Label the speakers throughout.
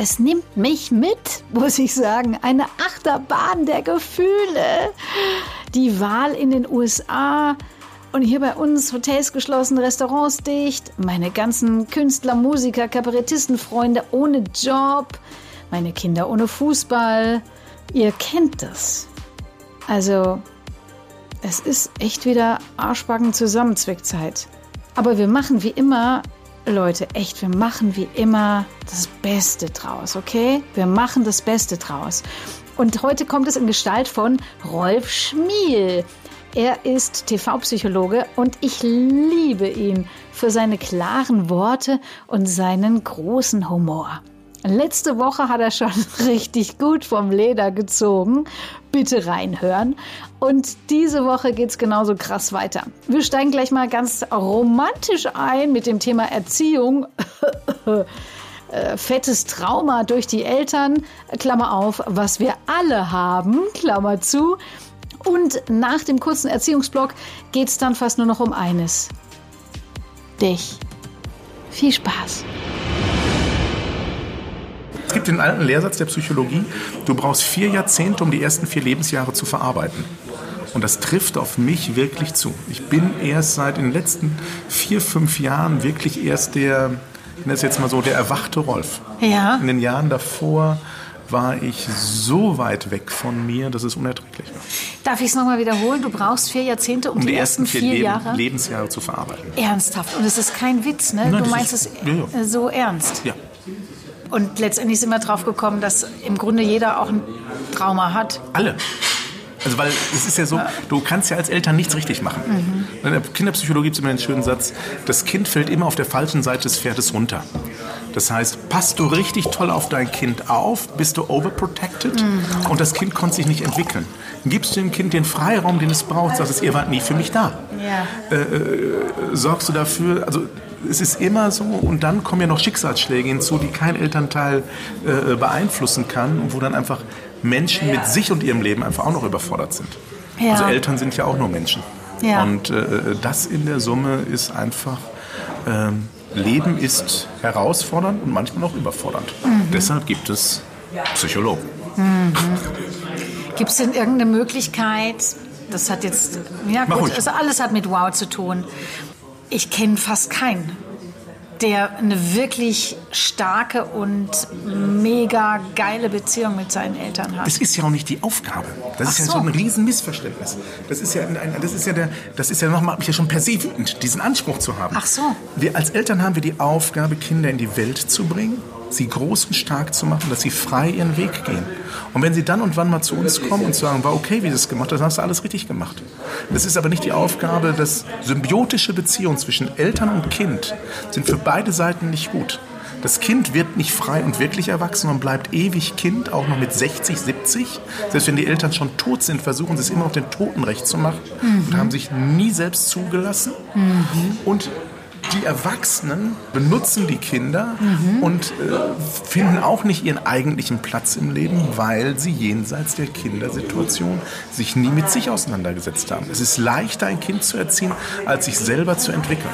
Speaker 1: Es nimmt mich mit, muss ich sagen, eine Achterbahn der Gefühle. Die Wahl in den USA und hier bei uns Hotels geschlossen, Restaurants dicht, meine ganzen Künstler, Musiker, Kabarettistenfreunde ohne Job, meine Kinder ohne Fußball. Ihr kennt das. Also, es ist echt wieder Arschbacken Zusammenzwickzeit. Aber wir machen wie immer, Leute, echt, wir machen wie immer das Beste draus, okay? Wir machen das Beste draus. Und heute kommt es in Gestalt von Rolf Schmiel. Er ist TV-Psychologe und ich liebe ihn für seine klaren Worte und seinen großen Humor. Letzte Woche hat er schon richtig gut vom Leder gezogen. Bitte reinhören. Und diese Woche geht es genauso krass weiter. Wir steigen gleich mal ganz romantisch ein mit dem Thema Erziehung. Fettes Trauma durch die Eltern, Klammer auf, was wir alle haben, Klammer zu. Und nach dem kurzen Erziehungsblock geht es dann fast nur noch um eines. Dich. Viel Spaß.
Speaker 2: Es gibt den alten Lehrsatz der Psychologie, du brauchst vier Jahrzehnte, um die ersten vier Lebensjahre zu verarbeiten. Und das trifft auf mich wirklich zu. Ich bin erst seit den letzten vier, fünf Jahren wirklich erst der, ich nenne es jetzt mal so, der erwachte Rolf.
Speaker 1: Ja.
Speaker 2: In den Jahren davor war ich so weit weg von mir, dass es unerträglich war.
Speaker 1: Darf ich es nochmal wiederholen? Du brauchst vier Jahrzehnte, um,
Speaker 2: Um
Speaker 1: die,
Speaker 2: die
Speaker 1: ersten vier,
Speaker 2: vier Leben,
Speaker 1: Jahre.
Speaker 2: Lebensjahre zu verarbeiten.
Speaker 1: Ernsthaft. Und es ist kein Witz, ne?
Speaker 2: Nein,
Speaker 1: du meinst
Speaker 2: ist-
Speaker 1: es
Speaker 2: ja, ja.
Speaker 1: so ernst.
Speaker 2: Ja.
Speaker 1: Und letztendlich sind wir drauf gekommen, dass im Grunde jeder auch ein Trauma hat.
Speaker 2: Alle. Also weil es ist ja so, du kannst ja als Eltern nichts richtig machen. In der Kinderpsychologie gibt es immer den schönen Satz, das Kind fällt immer auf der falschen Seite des Pferdes runter. Das heißt, passt du richtig toll auf dein Kind auf, bist du overprotected und das Kind konnte sich nicht entwickeln. Gibst du dem Kind den Freiraum, den es braucht, sagst es, ihr wart nie für mich da.
Speaker 1: Ja.
Speaker 2: Sorgst du dafür, also es ist immer so und dann kommen ja noch Schicksalsschläge hinzu, die kein Elternteil äh, beeinflussen kann und wo dann einfach Menschen mit sich und ihrem Leben einfach auch noch überfordert sind.
Speaker 1: Ja.
Speaker 2: Also Eltern sind ja auch nur Menschen.
Speaker 1: Ja.
Speaker 2: Und äh, das in der Summe ist einfach, ähm, Leben ist herausfordernd und manchmal auch überfordernd.
Speaker 1: Mhm.
Speaker 2: Deshalb gibt es Psychologen.
Speaker 1: Gibt es denn irgendeine Möglichkeit, das hat jetzt, ja gut, also alles hat mit Wow zu tun. Ich kenne fast keinen, der eine wirklich starke und mega geile Beziehung mit seinen Eltern hat.
Speaker 2: Das ist ja auch nicht die Aufgabe. Das ist
Speaker 1: Ach
Speaker 2: ja
Speaker 1: so.
Speaker 2: so ein Riesenmissverständnis. Das ist ja, ein- das ist ja, der, das ist ja nochmal ja schon per se wütend, diesen Anspruch zu haben.
Speaker 1: Ach so.
Speaker 2: Wir als Eltern haben wir die Aufgabe, Kinder in die Welt zu bringen, sie groß und stark zu machen, dass sie frei ihren Weg gehen. Und wenn sie dann und wann mal zu uns kommen und sagen, war okay, wie du es gemacht hast, dann hast du alles richtig gemacht. Das ist aber nicht die Aufgabe, dass symbiotische Beziehungen zwischen Eltern und Kind sind für beide Seiten nicht gut. Das Kind wird nicht frei und wirklich erwachsen und bleibt ewig Kind, auch noch mit 60, 70. Selbst wenn die Eltern schon tot sind, versuchen sie es immer noch den Toten recht zu machen und haben sich nie selbst zugelassen. Und die Erwachsenen benutzen die Kinder und äh, finden auch nicht ihren eigentlichen Platz im Leben, weil sie jenseits der Kindersituation sich nie mit sich auseinandergesetzt haben. Es ist leichter, ein Kind zu erziehen, als sich selber zu entwickeln.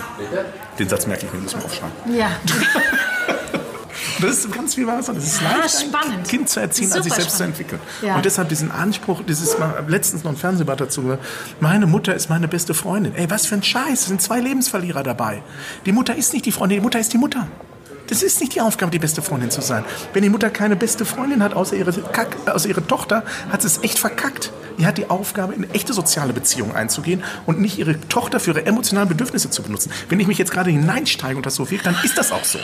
Speaker 2: Den Satz merke ich mir, muss mir aufschreiben.
Speaker 1: Ja,
Speaker 2: Das ist ganz viel Wahres. Es ist
Speaker 1: Ah,
Speaker 2: leichter,
Speaker 1: spannend.
Speaker 2: ein Kind zu erziehen, als sich selbst
Speaker 1: spannend.
Speaker 2: zu entwickeln.
Speaker 1: Ja.
Speaker 2: Und deshalb diesen Anspruch, dieses mal letztens noch ein Fernsehbad dazu gehört, meine Mutter ist meine beste Freundin. Ey, was für ein Scheiß, es sind zwei Lebensverlierer dabei. Die Mutter ist nicht die Freundin, die Mutter ist die Mutter. Das ist nicht die Aufgabe, die beste Freundin zu sein. Wenn die Mutter keine beste Freundin hat, außer ihre, Kack, außer ihre Tochter, hat sie es echt verkackt. Die hat die Aufgabe, in echte soziale Beziehungen einzugehen und nicht ihre Tochter für ihre emotionalen Bedürfnisse zu benutzen. Wenn ich mich jetzt gerade hineinsteige und das so wirkt, dann ist das auch so.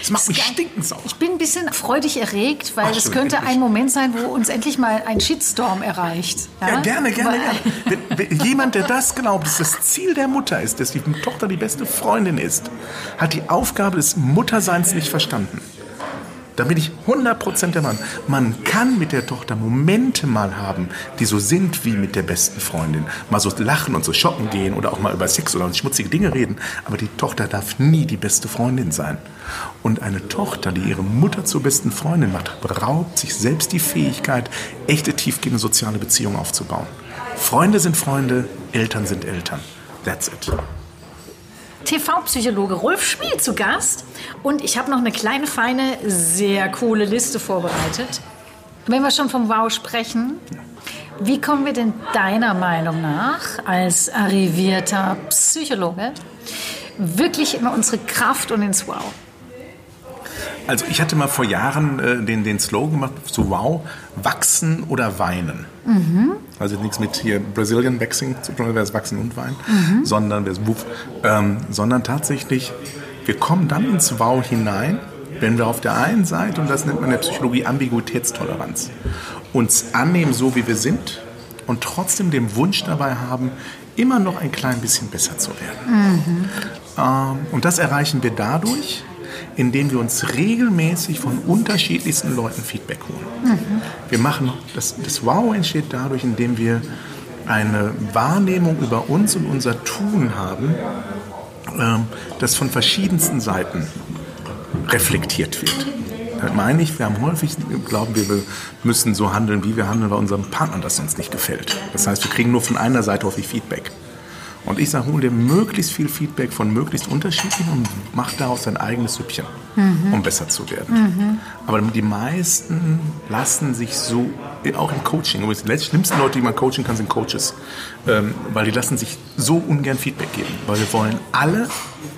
Speaker 2: Das macht mich stinkend sauer.
Speaker 1: ich bin ein bisschen freudig erregt, weil
Speaker 2: Ach,
Speaker 1: es könnte
Speaker 2: endlich.
Speaker 1: ein Moment sein, wo uns endlich mal ein Shitstorm erreicht.
Speaker 2: Ja, gerne, gerne,
Speaker 1: Weil-
Speaker 2: gerne. Wenn, wenn jemand, der das glaubt, dass das Ziel der Mutter ist, dass die Tochter die beste Freundin ist, hat die Aufgabe des Mutterseins nicht verstanden. Da bin ich 100% der Mann. Man kann mit der Tochter Momente mal haben, die so sind wie mit der besten Freundin. Mal so lachen und so shoppen gehen oder auch mal über Sex oder schmutzige Dinge reden. Aber die Tochter darf nie die beste Freundin sein. Und eine Tochter, die ihre Mutter zur besten Freundin macht, beraubt sich selbst die Fähigkeit, echte tiefgehende soziale Beziehungen aufzubauen. Freunde sind Freunde, Eltern sind Eltern. That's it.
Speaker 1: TV-Psychologe Rolf Schmiel zu Gast. Und ich habe noch eine kleine, feine, sehr coole Liste vorbereitet. Wenn wir schon vom Wow sprechen, wie kommen wir denn deiner Meinung nach als arrivierter Psychologe wirklich in unsere Kraft und ins Wow?
Speaker 2: Also ich hatte mal vor Jahren äh, den, den Slogan gemacht, so wow, wachsen oder weinen. Mhm. Also nichts mit hier Brazilian Waxing zu tun, wäre es Wachsen und Weinen, mhm. sondern, wuff, ähm, sondern tatsächlich, wir kommen dann ins Wow hinein, wenn wir auf der einen Seite, und das nennt man in der Psychologie Ambiguitätstoleranz, uns annehmen, so wie wir sind und trotzdem den Wunsch dabei haben, immer noch ein klein bisschen besser zu werden. Mhm. Ähm, und das erreichen wir dadurch, indem wir uns regelmäßig von unterschiedlichsten Leuten Feedback holen. Mhm. Wir machen, das, das Wow entsteht dadurch, indem wir eine Wahrnehmung über uns und unser Tun haben, ähm, das von verschiedensten Seiten reflektiert wird. Damit meine ich, wir haben häufig, glauben wir, wir müssen so handeln, wie wir handeln, weil unserem Partner das sonst nicht gefällt. Das heißt, wir kriegen nur von einer Seite häufig Feedback. Und ich sage, hol dir möglichst viel Feedback von möglichst unterschiedlichen und mach daraus dein eigenes Süppchen, mhm. um besser zu werden. Mhm. Aber die meisten lassen sich so, auch im Coaching, die schlimmsten Leute, die man coachen kann, sind Coaches, ähm, weil die lassen sich so ungern Feedback geben, weil wir wollen alle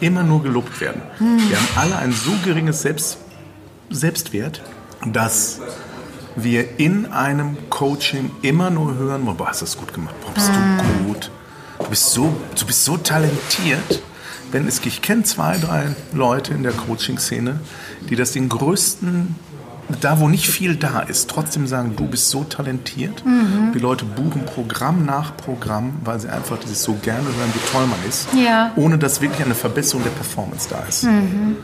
Speaker 2: immer nur gelobt werden. Mhm. Wir haben alle ein so geringes Selbst, Selbstwert, dass wir in einem Coaching immer nur hören, boah, hast du das gut gemacht, boah, bist du mhm. gut, du bist so, du bist so talentiert. Wenn es, ich kenne zwei, drei Leute in der Coaching-Szene, die das den größten, da wo nicht viel da ist, trotzdem sagen, du bist so talentiert. Mhm. Die Leute buchen Programm nach Programm, weil sie einfach dieses so gerne hören, wie toll man ist, ja. ohne dass wirklich eine Verbesserung der Performance da ist. Mhm.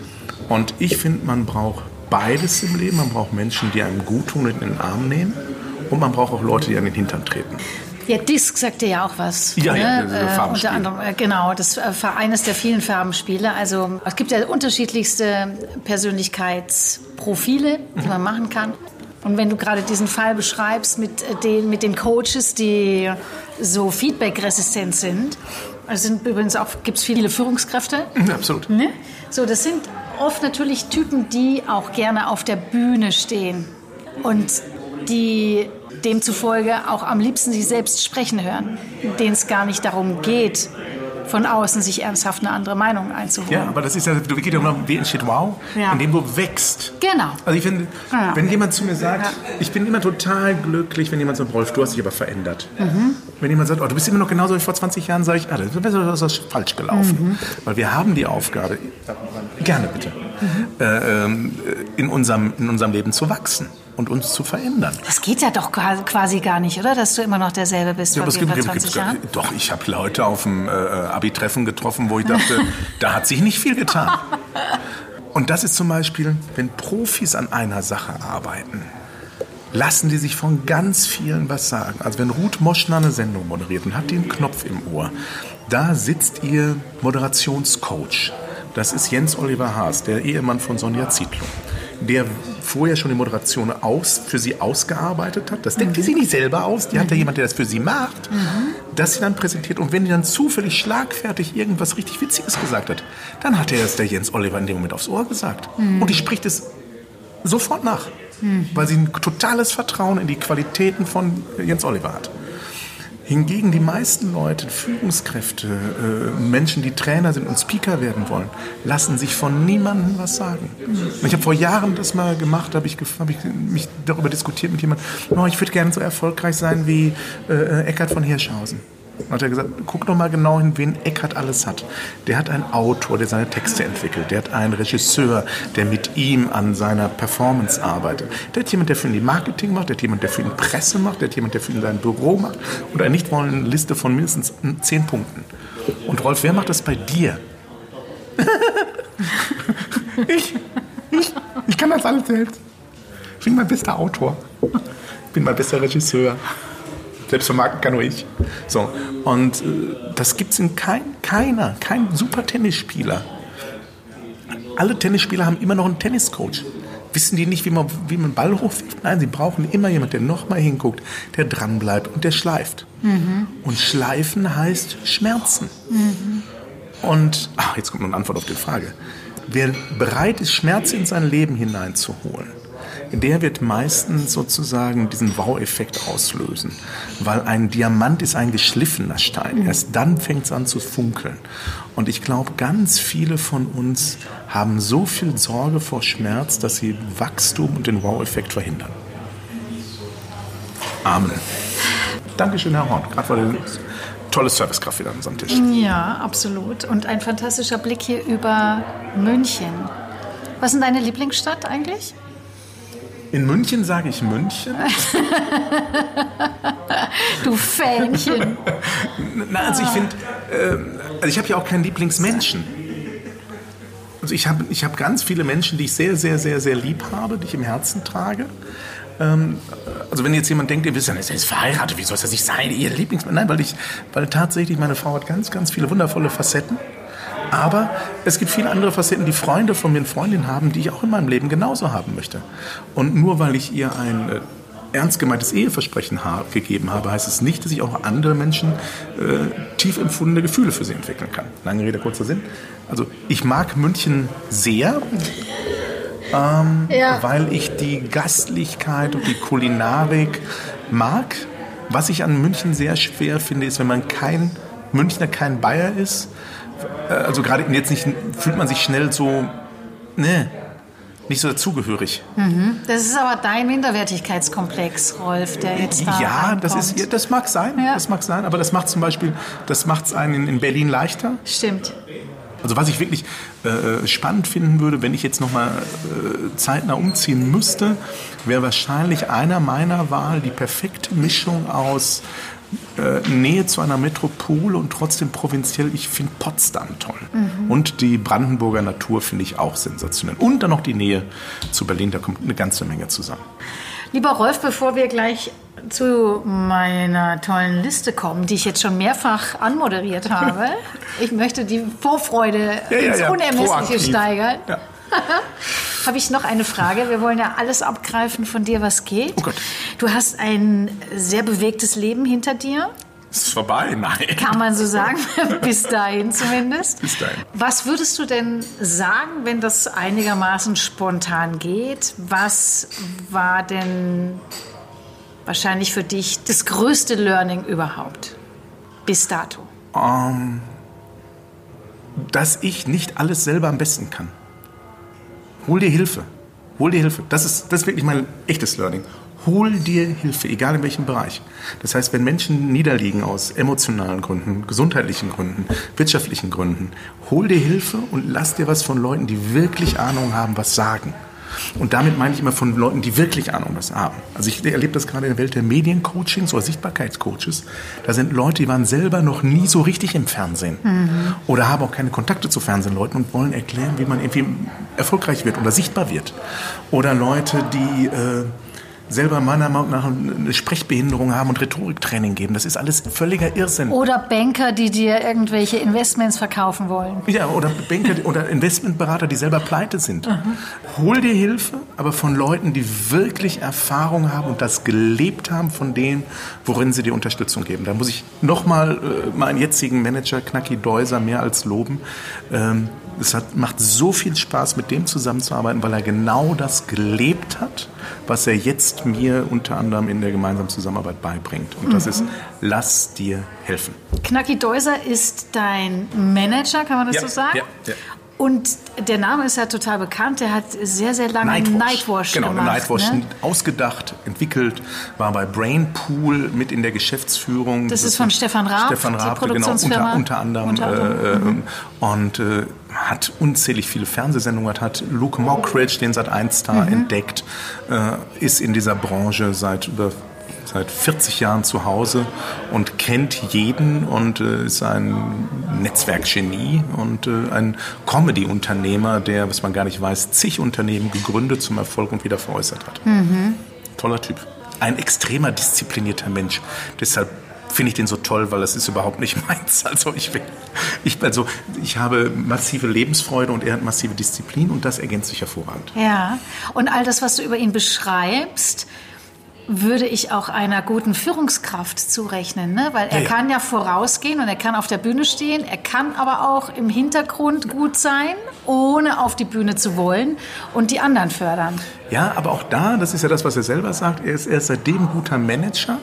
Speaker 2: Und ich finde, man braucht beides im Leben. Man braucht Menschen, die einem gut tun und in den Arm nehmen. Und man braucht auch Leute, die an den Hintern treten.
Speaker 1: Ja, Disc sagt dir ja auch was.
Speaker 2: Ja, ne? ja,
Speaker 1: äh, unter anderem, äh, genau, das äh, war eines der vielen Farbenspiele. Also es gibt ja unterschiedlichste Persönlichkeitsprofile, die man machen kann. Und wenn du gerade diesen Fall beschreibst mit äh, den, mit den Coaches, die so feedbackresistent sind, es sind übrigens auch gibt es viele Führungskräfte.
Speaker 2: Ja, absolut.
Speaker 1: Ne? So, das sind oft natürlich Typen, die auch gerne auf der Bühne stehen und die demzufolge auch am liebsten sich selbst sprechen hören, denen es gar nicht darum geht, von außen sich ernsthaft eine andere Meinung einzuholen.
Speaker 2: Ja, aber das ist ja, du geht ja um, wie entsteht Wow, ja. indem du wächst.
Speaker 1: Genau.
Speaker 2: Also ich finde, ja. wenn jemand zu mir sagt, ja. ich bin immer total glücklich, wenn jemand sagt, Rolf, du hast dich aber verändert. Mhm. Wenn jemand sagt, oh, du bist immer noch genauso wie vor 20 Jahren, sage ich, ah, das ist falsch gelaufen. Mhm. Weil wir haben die Aufgabe, gerne bitte, mhm. äh, ähm, in, unserem, in unserem Leben zu wachsen und uns zu verändern.
Speaker 1: Das geht ja doch quasi gar nicht, oder? Dass du immer noch derselbe bist ja, vor gibt, 20 Jahren?
Speaker 2: Doch, ich habe Leute auf dem äh, Abi-Treffen getroffen, wo ich dachte, da hat sich nicht viel getan. Und das ist zum Beispiel, wenn Profis an einer Sache arbeiten, lassen die sich von ganz vielen was sagen. Also wenn Ruth Moschner eine Sendung moderiert und hat den Knopf im Ohr, da sitzt ihr Moderationscoach. Das ist Jens Oliver Haas, der Ehemann von Sonja Zietlow der vorher schon die Moderation aus, für sie ausgearbeitet hat. Das denkt mhm. sie nicht selber aus, die mhm. hat ja jemand, der das für sie macht, mhm. das sie dann präsentiert. Und wenn die dann zufällig schlagfertig irgendwas richtig Witziges gesagt hat, dann hat er es der Jens Oliver in dem Moment aufs Ohr gesagt. Mhm. Und die spricht es sofort nach, mhm. weil sie ein totales Vertrauen in die Qualitäten von Jens Oliver hat. Hingegen die meisten Leute, Führungskräfte, äh, Menschen, die Trainer sind und Speaker werden wollen, lassen sich von niemandem was sagen. Und ich habe vor Jahren das mal gemacht, habe ich, hab ich mich darüber diskutiert mit jemandem, oh, ich würde gerne so erfolgreich sein wie äh, Eckhard von Hirschhausen. Hat er gesagt, guck doch mal genau hin, wen Eckert alles hat. Der hat einen Autor, der seine Texte entwickelt. Der hat einen Regisseur, der mit ihm an seiner Performance arbeitet. Der hat jemand, der für ihn Marketing macht. Der hat jemand, der für ihn Presse macht. Der hat jemand, der für ihn sein Büro macht. Und eine nicht wollende Liste von mindestens zehn Punkten. Und Rolf, wer macht das bei dir? ich. Ich. Ich kann das alles selbst. Ich bin mein bester Autor. Ich bin mein bester Regisseur. Selbst vermarkten kann nur ich. So, und äh, das gibt es in kein, keiner, kein super Tennisspieler. Alle Tennisspieler haben immer noch einen Tenniscoach. Wissen die nicht, wie man, wie man Ball hochwirft? Nein, sie brauchen immer jemanden, der nochmal hinguckt, der dranbleibt und der schleift. Mhm. Und schleifen heißt Schmerzen. Mhm. Und, ach, jetzt kommt noch eine Antwort auf die Frage. Wer bereit ist, Schmerz in sein Leben hineinzuholen, der wird meistens sozusagen diesen Wow-Effekt auslösen. Weil ein Diamant ist ein geschliffener Stein. Mhm. Erst dann fängt es an zu funkeln. Und ich glaube, ganz viele von uns haben so viel Sorge vor Schmerz, dass sie Wachstum und den Wow-Effekt verhindern. Amen. Dankeschön, Herr Horn. Gerade war der tolle Servicekraft wieder an unserem Tisch.
Speaker 1: Ja, absolut. Und ein fantastischer Blick hier über München. Was ist deine Lieblingsstadt eigentlich?
Speaker 2: In München sage ich München.
Speaker 1: du Fähnchen.
Speaker 2: Na, also ich finde, äh, also ich habe ja auch keinen Lieblingsmenschen. Also ich habe ich hab ganz viele Menschen, die ich sehr, sehr, sehr, sehr lieb habe, die ich im Herzen trage. Ähm, also wenn jetzt jemand denkt, ihr wisst ja, er ist verheiratet, wie soll das nicht sein, ihr Lieblingsmensch? Nein, weil ich, weil tatsächlich meine Frau hat ganz, ganz viele wundervolle Facetten. Aber es gibt viele andere Facetten, die Freunde von mir und Freundinnen haben, die ich auch in meinem Leben genauso haben möchte. Und nur weil ich ihr ein äh, ernst gemeintes Eheversprechen gegeben habe, heißt es nicht, dass ich auch andere Menschen äh, tief empfundene Gefühle für sie entwickeln kann. Lange Rede, kurzer Sinn. Also ich mag München sehr, ähm, ja. weil ich die Gastlichkeit und die Kulinarik mag. Was ich an München sehr schwer finde, ist, wenn man kein Münchner, kein Bayer ist, also gerade jetzt nicht, fühlt man sich schnell so, ne, nicht so dazugehörig.
Speaker 1: Mhm. Das ist aber dein Minderwertigkeitskomplex, Rolf, der jetzt da
Speaker 2: Ja, das ist, ja, das mag sein, ja. das mag sein, aber das macht zum Beispiel, das macht es einen in Berlin leichter.
Speaker 1: Stimmt.
Speaker 2: Also was ich wirklich äh, spannend finden würde, wenn ich jetzt noch mal äh, zeitnah umziehen müsste, wäre wahrscheinlich einer meiner Wahl die perfekte Mischung aus äh, Nähe zu einer Metropole und trotzdem provinziell. Ich finde Potsdam toll. Mhm. Und die Brandenburger Natur finde ich auch sensationell. Und dann noch die Nähe zu Berlin, da kommt eine ganze Menge zusammen.
Speaker 1: Lieber Rolf, bevor wir gleich zu meiner tollen Liste kommen, die ich jetzt schon mehrfach anmoderiert habe, ich möchte die Vorfreude ja, ins ja, Unermessliche proaktiv. steigern. habe ich noch eine Frage. Wir wollen ja alles abgreifen von dir, was geht.
Speaker 2: Oh Gott.
Speaker 1: Du hast ein sehr bewegtes Leben hinter dir.
Speaker 2: Ist vorbei? Nein.
Speaker 1: Kann man so sagen, bis dahin zumindest.
Speaker 2: Bis dahin.
Speaker 1: Was würdest du denn sagen, wenn das einigermaßen spontan geht? Was war denn wahrscheinlich für dich das größte Learning überhaupt bis dato? Um, ähm,
Speaker 2: dass ich nicht alles selber am besten kann. Hol dir Hilfe. Hol dir Hilfe. Das ist, das ist wirklich mein echtes Learning. Hol dir Hilfe, egal in welchem Bereich. Das heißt, wenn Menschen niederliegen aus emotionalen Gründen, gesundheitlichen Gründen, wirtschaftlichen Gründen, hol dir Hilfe und lass dir was von Leuten, die wirklich Ahnung haben, was sagen. Und damit meine ich immer von Leuten, die wirklich Ahnung was haben. Also ich erlebe das gerade in der Welt der Mediencoachings oder Sichtbarkeitscoaches. Da sind Leute, die waren selber noch nie so richtig im Fernsehen mhm. oder haben auch keine Kontakte zu Fernsehleuten und wollen erklären, wie man irgendwie erfolgreich wird oder sichtbar wird. Oder Leute, die äh, selber meiner Meinung nach eine Sprechbehinderung haben und Rhetoriktraining geben. Das ist alles völliger Irrsinn.
Speaker 1: Oder Banker, die dir irgendwelche Investments verkaufen wollen.
Speaker 2: Ja, oder Banker oder Investmentberater, die selber pleite sind. Mhm. Hol dir Hilfe, aber von Leuten, die wirklich Erfahrung haben und das gelebt haben von dem, worin sie dir Unterstützung geben. Da muss ich nochmal äh, meinen jetzigen Manager Knacki Deuser mehr als loben. Ähm, es hat, macht so viel Spaß, mit dem zusammenzuarbeiten, weil er genau das gelebt hat, was er jetzt mir unter anderem in der gemeinsamen Zusammenarbeit beibringt. Und das mhm. ist, lass dir helfen.
Speaker 1: Knacki Deuser ist dein Manager, kann man das
Speaker 2: ja,
Speaker 1: so sagen?
Speaker 2: Ja, ja.
Speaker 1: Und der Name ist ja total bekannt. Der hat sehr, sehr lange Nightwash, Nightwash
Speaker 2: genau,
Speaker 1: gemacht.
Speaker 2: Nightwash ne? ausgedacht, entwickelt, war bei Brainpool mit in der Geschäftsführung.
Speaker 1: Das, das ist von Stefan Raab,
Speaker 2: Stefan Raab, genau, unter, unter anderem. Unter anderem. Äh, mhm. Und äh, hat unzählig viele Fernsehsendungen, hat Luke Mockridge, den Sat 1 Star, mhm. entdeckt, äh, ist in dieser Branche seit über seit 40 Jahren zu Hause und kennt jeden und äh, ist ein Netzwerkgenie und äh, ein Comedy-Unternehmer, der, was man gar nicht weiß, zig Unternehmen gegründet, zum Erfolg und wieder veräußert hat. Mhm. Toller Typ. Ein extremer disziplinierter Mensch. Deshalb finde ich den so toll, weil das ist überhaupt nicht meins. Also ich, ich, also ich habe massive Lebensfreude und er hat massive Disziplin und das ergänzt sich hervorragend.
Speaker 1: Ja, und all das, was du über ihn beschreibst, würde ich auch einer guten Führungskraft zurechnen, ne? weil er ja, ja. kann ja vorausgehen und er kann auf der Bühne stehen, er kann aber auch im Hintergrund gut sein, ohne auf die Bühne zu wollen und die anderen fördern.
Speaker 2: Ja, aber auch da, das ist ja das, was er selber sagt, er ist, er ist seitdem guter Manager,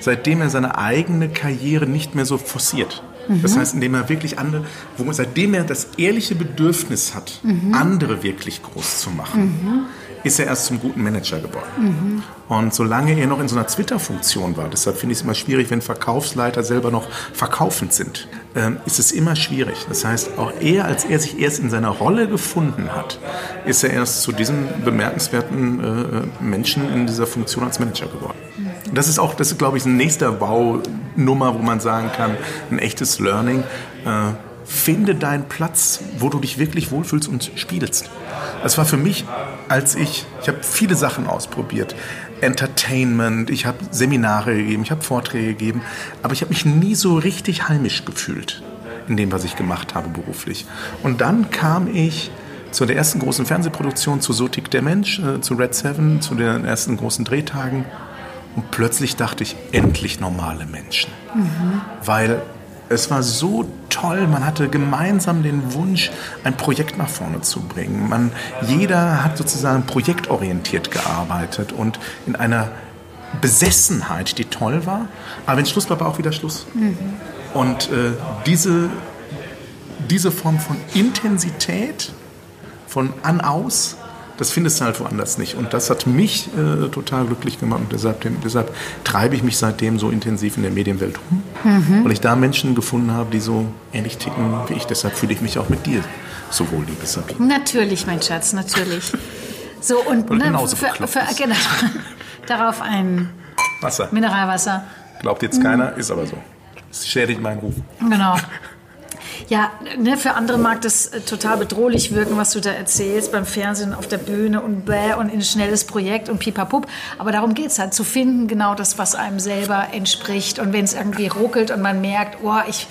Speaker 2: seitdem er seine eigene Karriere nicht mehr so forciert. Mhm. Das heißt, indem er wirklich andere, wo, seitdem er das ehrliche Bedürfnis hat, mhm. andere wirklich groß zu machen. Mhm ist er erst zum guten Manager geworden. Mhm. Und solange er noch in so einer Twitter-Funktion war, deshalb finde ich es immer schwierig, wenn Verkaufsleiter selber noch verkaufend sind, ähm, ist es immer schwierig. Das heißt, auch er, als er sich erst in seiner Rolle gefunden hat, ist er erst zu diesem bemerkenswerten äh, Menschen in dieser Funktion als Manager geworden. Mhm. Das ist auch, das ist, glaube ich, ein nächster Baunummer, wo man sagen kann, ein echtes Learning. Äh, finde deinen Platz, wo du dich wirklich wohlfühlst und spielst. Das war für mich, als ich, ich habe viele Sachen ausprobiert. Entertainment, ich habe Seminare gegeben, ich habe Vorträge gegeben, aber ich habe mich nie so richtig heimisch gefühlt in dem, was ich gemacht habe beruflich. Und dann kam ich zu der ersten großen Fernsehproduktion, zu So tickt der Mensch, äh, zu Red Seven, zu den ersten großen Drehtagen. Und plötzlich dachte ich, endlich normale Menschen. Mhm. Weil es war so toll, man hatte gemeinsam den Wunsch, ein Projekt nach vorne zu bringen. Man, jeder hat sozusagen projektorientiert gearbeitet und in einer Besessenheit, die toll war. Aber wenn Schluss war, war auch wieder Schluss. Mhm. Und äh, diese, diese Form von Intensität, von an-aus, das findest du halt woanders nicht. Und das hat mich äh, total glücklich gemacht. Und deshalb, deshalb, treibe ich mich seitdem so intensiv in der Medienwelt rum. Mhm. Weil ich da Menschen gefunden habe, die so ähnlich ticken wie ich. Deshalb fühle ich mich auch mit dir so wohl, liebe Sabine.
Speaker 1: Natürlich, mein Schatz, natürlich. So, und ne, für, für, genau, darauf ein
Speaker 2: Wasser.
Speaker 1: Mineralwasser.
Speaker 2: Glaubt jetzt keiner, ist aber so. Es schädigt meinen Ruf.
Speaker 1: Genau. Ja, ne, für andere mag das äh, total bedrohlich wirken, was du da erzählst, beim Fernsehen, auf der Bühne und bäh und in ein schnelles Projekt und pipapup. Aber darum geht es halt, zu finden, genau das, was einem selber entspricht. Und wenn es irgendwie ruckelt und man merkt, oh, ich,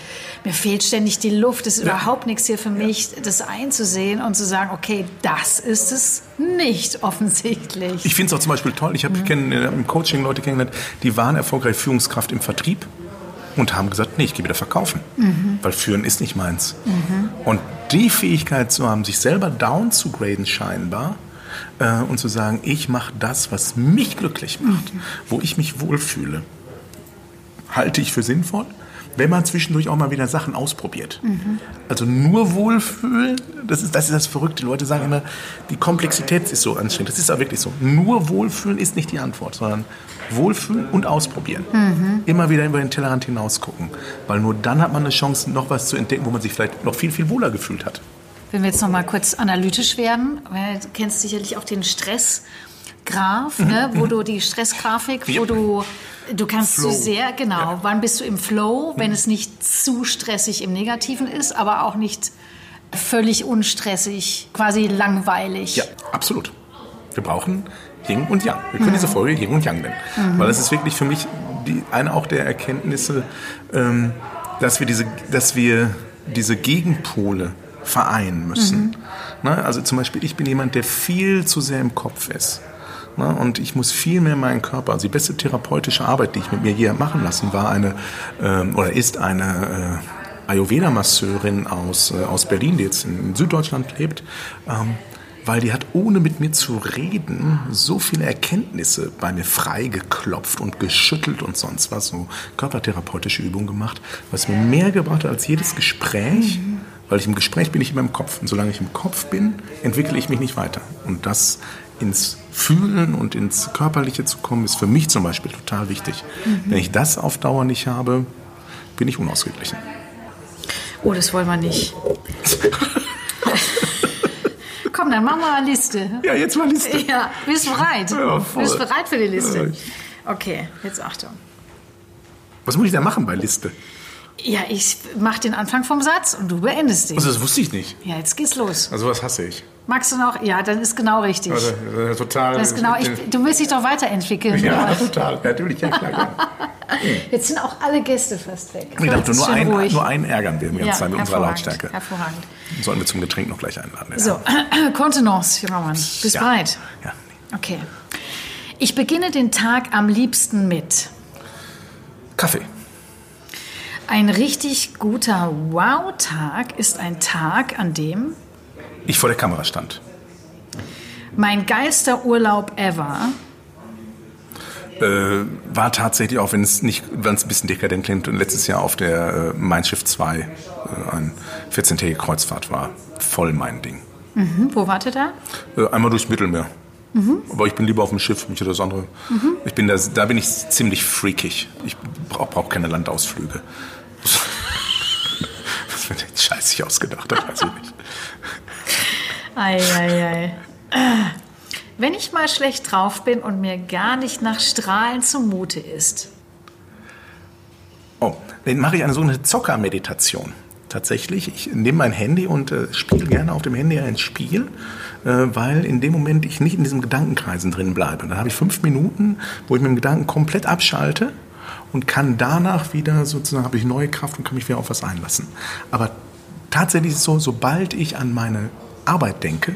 Speaker 1: mir fehlt ständig die Luft, es ist ja. überhaupt nichts hier für mich, das einzusehen und zu sagen, okay, das ist es nicht offensichtlich.
Speaker 2: Ich finde es auch zum Beispiel toll, ich habe mhm. äh, im Coaching Leute kennengelernt, die waren erfolgreich Führungskraft im Vertrieb und haben gesagt, nee, ich gehe wieder verkaufen, mhm. weil führen ist nicht meins. Mhm. Und die Fähigkeit zu haben, sich selber down zu graden scheinbar äh, und zu sagen, ich mache das, was mich glücklich macht, mhm. wo ich mich wohlfühle, halte ich für sinnvoll wenn man zwischendurch auch mal wieder Sachen ausprobiert. Mhm. Also nur Wohlfühlen, das ist, das ist das Verrückte. Leute sagen immer, die Komplexität ist so anstrengend. Das ist auch wirklich so. Nur Wohlfühlen ist nicht die Antwort, sondern Wohlfühlen und ausprobieren. Mhm. Immer wieder über den Tellerrand hinaus gucken. Weil nur dann hat man eine Chance, noch was zu entdecken, wo man sich vielleicht noch viel, viel wohler gefühlt hat.
Speaker 1: Wenn wir jetzt noch mal kurz analytisch werden, du kennst sicherlich auch den Stressgraph, ne, wo du die Stressgrafik, wo du Du kannst Flow. zu sehr, genau. Ja. Wann bist du im Flow, wenn es nicht zu stressig im Negativen ist, aber auch nicht völlig unstressig, quasi langweilig?
Speaker 2: Ja, absolut. Wir brauchen Yin und Yang. Wir können mhm. diese Folge Yin und Yang nennen. Mhm. Weil das ist wirklich für mich die, eine auch der Erkenntnisse, ähm, dass, wir diese, dass wir diese Gegenpole vereinen müssen. Mhm. Ne? Also zum Beispiel, ich bin jemand, der viel zu sehr im Kopf ist. Ne? Und ich muss viel mehr meinen Körper, also die beste therapeutische Arbeit, die ich mit mir hier machen lassen, war eine ähm, oder ist eine äh, Ayurveda-Masseurin aus, äh, aus Berlin, die jetzt in Süddeutschland lebt. Ähm, weil die hat ohne mit mir zu reden so viele Erkenntnisse bei mir freigeklopft und geschüttelt und sonst was, so körpertherapeutische Übungen gemacht, was mir mehr gebracht hat als jedes Gespräch, mhm. weil ich im Gespräch bin ich immer im Kopf und solange ich im Kopf bin, entwickle ich mich nicht weiter und das ins Fühlen und ins Körperliche zu kommen, ist für mich zum Beispiel total wichtig. Mhm. Wenn ich das auf Dauer nicht habe, bin ich unausgeglichen.
Speaker 1: Oh, das wollen wir nicht. Komm, dann machen wir eine Liste.
Speaker 2: Ja, jetzt mal Liste.
Speaker 1: Ja, bist du bereit? Ja, voll. Bist du bereit für die Liste? Okay, jetzt Achtung.
Speaker 2: Was muss ich da machen bei Liste?
Speaker 1: Ja, ich mach den Anfang vom Satz und du beendest den.
Speaker 2: Also das wusste ich nicht.
Speaker 1: Ja, jetzt geht's los.
Speaker 2: Also was hasse ich.
Speaker 1: Magst du noch? Ja, dann ist genau richtig.
Speaker 2: Also, äh, total.
Speaker 1: Das ist genau, ich, du willst dich doch weiterentwickeln.
Speaker 2: ja, total. Natürlich, ja, klar.
Speaker 1: Jetzt sind auch alle Gäste fast weg.
Speaker 2: Ich dachte, nur, ein,
Speaker 1: ruhig.
Speaker 2: nur einen ärgern wir die ganze
Speaker 1: ja,
Speaker 2: Zeit mit unserer Lautstärke.
Speaker 1: Hervorragend.
Speaker 2: Sollen wir zum Getränk noch gleich einladen. ja.
Speaker 1: So, Kontenance, junger Mann. Bist
Speaker 2: Ja.
Speaker 1: bereit?
Speaker 2: Ja.
Speaker 1: Okay. Ich beginne den Tag am liebsten mit.
Speaker 2: Kaffee.
Speaker 1: Ein richtig guter Wow-Tag ist ein Tag, an dem
Speaker 2: Ich vor der Kamera stand.
Speaker 1: mein geilster Urlaub ever
Speaker 2: Äh, war tatsächlich, auch wenn es nicht, wenn es ein bisschen dekadent klingt, letztes Jahr auf der äh, Mein Schiff 2 äh, ein 14-tägige Kreuzfahrt war. Voll mein Ding.
Speaker 1: Hm, wo wart ihr da?
Speaker 2: Äh, einmal durchs Mittelmeer. Aber ich bin lieber auf dem Schiff, mich oder das andere. Ich bin da, da bin ich ziemlich freakig. Ich brauche brauch keine Landausflüge. Das wird jetzt scheißig ausgedacht, das weiß ich nicht.
Speaker 1: Eieiei. Äh, Wenn ich mal schlecht drauf bin und mir gar nicht nach Strahlen zumute ist.
Speaker 2: Oh, dann mache ich eine sogenannte Zockermeditation. Tatsächlich, ich nehme mein Handy und äh, spiele gerne auf dem Handy ein Spiel, äh, weil in dem Moment ich nicht in diesem Gedankenkreisen drin bleibe. Dann habe ich fünf Minuten, wo ich mit dem Gedanken komplett abschalte und kann danach wieder sozusagen, habe ich neue Kraft und kann mich wieder auf was einlassen. Aber tatsächlich ist es so, sobald ich an meine Arbeit denke,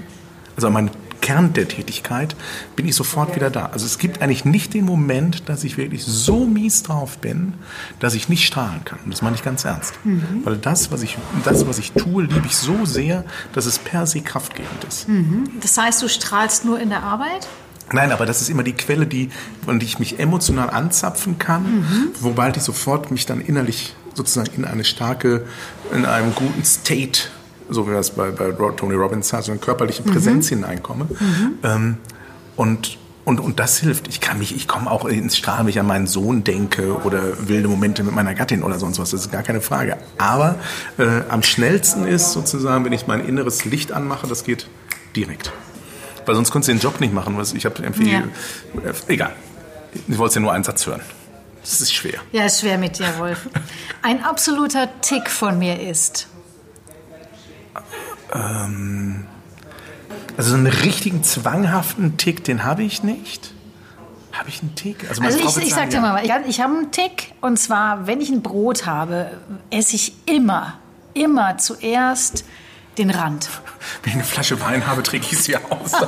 Speaker 2: also an meine Kern der Tätigkeit, bin ich sofort wieder da. Also es gibt eigentlich nicht den Moment, dass ich wirklich so mies drauf bin, dass ich nicht strahlen kann. Und das meine ich ganz ernst. Weil das was, ich, das, was ich tue, liebe ich so sehr, dass es per se kraftgebend ist.
Speaker 1: Das heißt, du strahlst nur in der Arbeit?
Speaker 2: Nein, aber das ist immer die Quelle, die, von der ich mich emotional anzapfen kann, wobei ich sofort mich dann innerlich sozusagen in eine starke, in einem guten State, so wie das bei, bei Tony Robbins hat, so eine körperliche Präsenz hineinkomme. Ähm, und, und, und das hilft. Ich kann mich, ich komme auch ins Strahlen, wenn ich an meinen Sohn denke oder wilde Momente mit meiner Gattin oder sonst was. Das ist gar keine Frage. Aber äh, am schnellsten ist sozusagen, wenn ich mein inneres Licht anmache, das geht direkt. Weil sonst konntest du den Job nicht machen. Was ich habe irgendwie.
Speaker 1: Ja.
Speaker 2: Äh, egal. Ich wollte ja nur einen Satz hören. Das ist schwer.
Speaker 1: Ja, ist schwer mit dir, Wolf. Ein absoluter Tick von mir ist.
Speaker 2: Also so einen richtigen zwanghaften Tick, den habe ich nicht. Habe ich einen Tick?
Speaker 1: Also
Speaker 2: Frau
Speaker 1: ich, ich
Speaker 2: sagen,
Speaker 1: sag dir mal, ich, ich habe einen Tick und zwar, wenn ich ein Brot habe, esse ich immer, immer zuerst den Rand.
Speaker 2: Wenn ich eine Flasche Wein habe, trinke ich sie aus.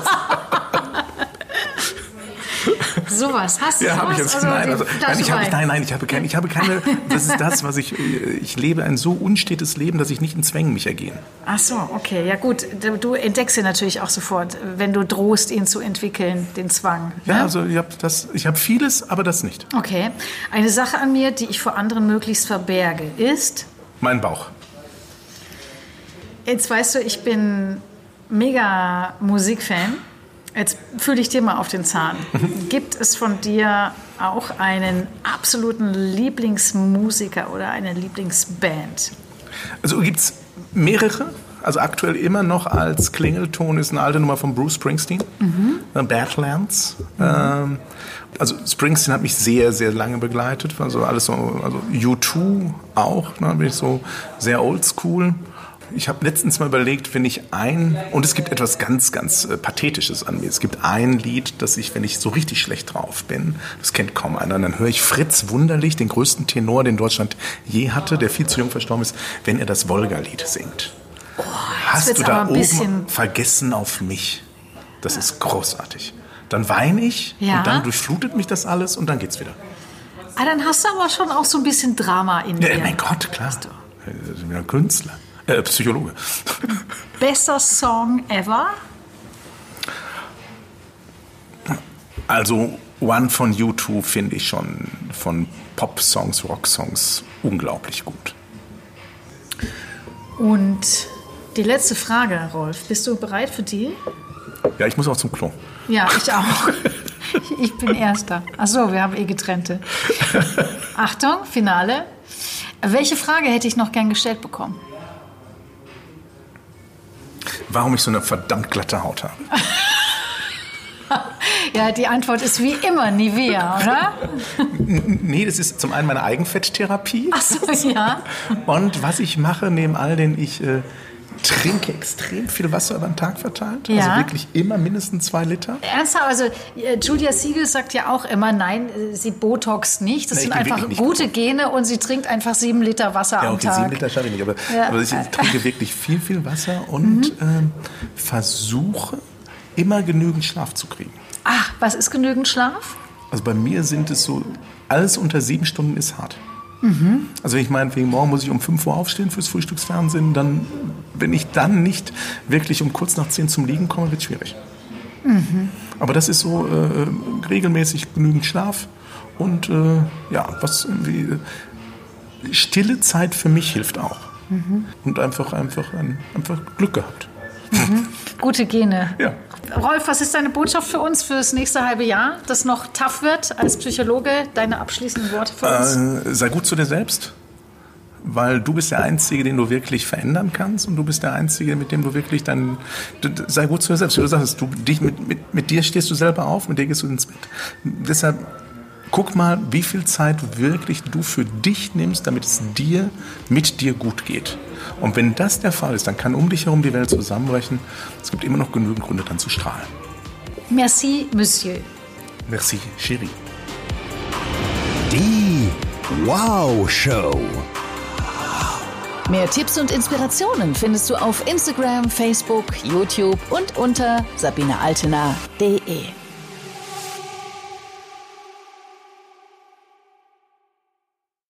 Speaker 1: Sowas, hast du
Speaker 2: ja, habe ich jetzt.
Speaker 1: Also
Speaker 2: nein, also, nein, ich habe, nein, nein, ich habe keine, ich habe keine. Das ist das, was ich. äh, Ich lebe ein so unstetes Leben, dass ich nicht in Zwängen mich ergehen.
Speaker 1: Ach so, okay, ja gut. Du- Du entdeckst ihn natürlich auch sofort, wenn du drohst, ihn zu entwickeln, den Zwang.
Speaker 2: Ja,
Speaker 1: ne?
Speaker 2: also ich habe das, ich habe vieles, aber das nicht.
Speaker 1: Okay. Eine Sache an mir, die ich vor anderen möglichst verberge, ist,
Speaker 2: Mein Bauch.
Speaker 1: Jetzt weißt du, ich bin mega Musikfan. Jetzt fühle ich dir mal auf den Zahn. Gibt es von dir auch einen absoluten Lieblingsmusiker oder eine Lieblingsband?
Speaker 2: Also gibt es mehrere. Also aktuell immer noch als Klingelton ist eine alte Nummer von Bruce Springsteen, äh, Badlands. Ähm, also Springsteen hat mich sehr, sehr lange begleitet. Also alles so, also U2 auch, ne, bin ich so sehr oldschool. Ich habe letztens mal überlegt, wenn ich ein, und es gibt etwas ganz, ganz äh, Pathetisches an mir. Es gibt ein Lied, das ich, wenn ich so richtig schlecht drauf bin, das kennt kaum einer, dann höre ich Fritz Wunderlich, den größten Tenor, den Deutschland je hatte, der viel zu jung verstorben ist, wenn er das Wolga-Lied singt. Hast
Speaker 1: wird's
Speaker 2: du da oben
Speaker 1: bisschen-
Speaker 2: vergessen auf mich? Das ist großartig. Dann weine ich
Speaker 1: Ja.
Speaker 2: und dann durchflutet mich das alles und dann geht's wieder.
Speaker 1: Ah, dann hast du aber schon auch so ein bisschen Drama in
Speaker 2: Ja,
Speaker 1: dir.
Speaker 2: mein Gott, klar. Ich bin ja Künstler. Äh, Psychologe.
Speaker 1: Bester Song ever?
Speaker 2: Also One von U2 finde ich schon von Pop-Songs, Rock-Songs unglaublich gut.
Speaker 1: Und die letzte Frage, Rolf. Bist du bereit für die?
Speaker 2: Ja, ich muss auch zum Klo.
Speaker 1: Ja, ich auch. Ich bin Erster. Ach so, wir haben eh getrennte. Achtung, Finale. Welche Frage hätte ich noch gern gestellt bekommen?
Speaker 2: Warum ich so eine verdammt glatte Haut habe.
Speaker 1: Ja, die Antwort ist wie immer Nivea, oder?
Speaker 2: Nee, das ist zum einen meine Eigenfetttherapie.
Speaker 1: Ach so, ja.
Speaker 2: Und was ich mache, neben all den, ich äh, trinke extrem viel Wasser über den Tag verteilt.
Speaker 1: Ja.
Speaker 2: Also wirklich immer mindestens zwei Liter.
Speaker 1: Ernsthaft, also äh, Julia Siegel sagt ja auch immer, nein, äh, sie botoxt nicht. Das
Speaker 2: Nee,
Speaker 1: sind einfach gute Gene und sie trinkt einfach sieben Liter Wasser
Speaker 2: Ja,
Speaker 1: am
Speaker 2: okay,
Speaker 1: Tag.
Speaker 2: sieben Liter schaffe ich nicht, aber,
Speaker 1: Ja.
Speaker 2: aber ich trinke wirklich viel, viel Wasser und ähm, versuche immer genügend Schlaf zu kriegen.
Speaker 1: Ach, was ist genügend Schlaf?
Speaker 2: Also bei mir sind es so, alles unter sieben Stunden ist hart. Also wenn ich meinetwegen, morgen muss ich um 5 Uhr aufstehen fürs Frühstücksfernsehen, dann, wenn ich dann nicht wirklich um kurz nach 10 zum Liegen komme, wird es schwierig. Aber das ist so äh, regelmäßig genügend Schlaf und äh, ja, was irgendwie, äh, stille Zeit für mich hilft auch. Und einfach, einfach, ein, einfach Glück gehabt.
Speaker 1: Gute Gene.
Speaker 2: Ja.
Speaker 1: Rolf, was ist deine Botschaft für uns für das nächste halbe Jahr, das noch tough wird als Psychologe? Deine abschließenden Worte für uns?
Speaker 2: Äh, sei gut zu dir selbst, weil du bist der Einzige, den du wirklich verändern kannst und du bist der Einzige, mit dem du wirklich dann, sei gut zu dir selbst. Du sagst, du, dich, mit, mit, mit dir stehst du selber auf, mit dir gehst du ins Bett. Deshalb guck mal, wie viel Zeit wirklich du für dich nimmst, damit es dir, mit dir gut geht. Und wenn das der Fall ist, dann kann um dich herum die Welt zusammenbrechen. Es gibt immer noch genügend Gründe, dann zu strahlen.
Speaker 1: Merci, Monsieur.
Speaker 2: Merci, Chérie.
Speaker 3: Die Wow Show.
Speaker 4: Mehr Tipps und Inspirationen findest du auf Instagram, Facebook, YouTube und unter sabinealtener.de.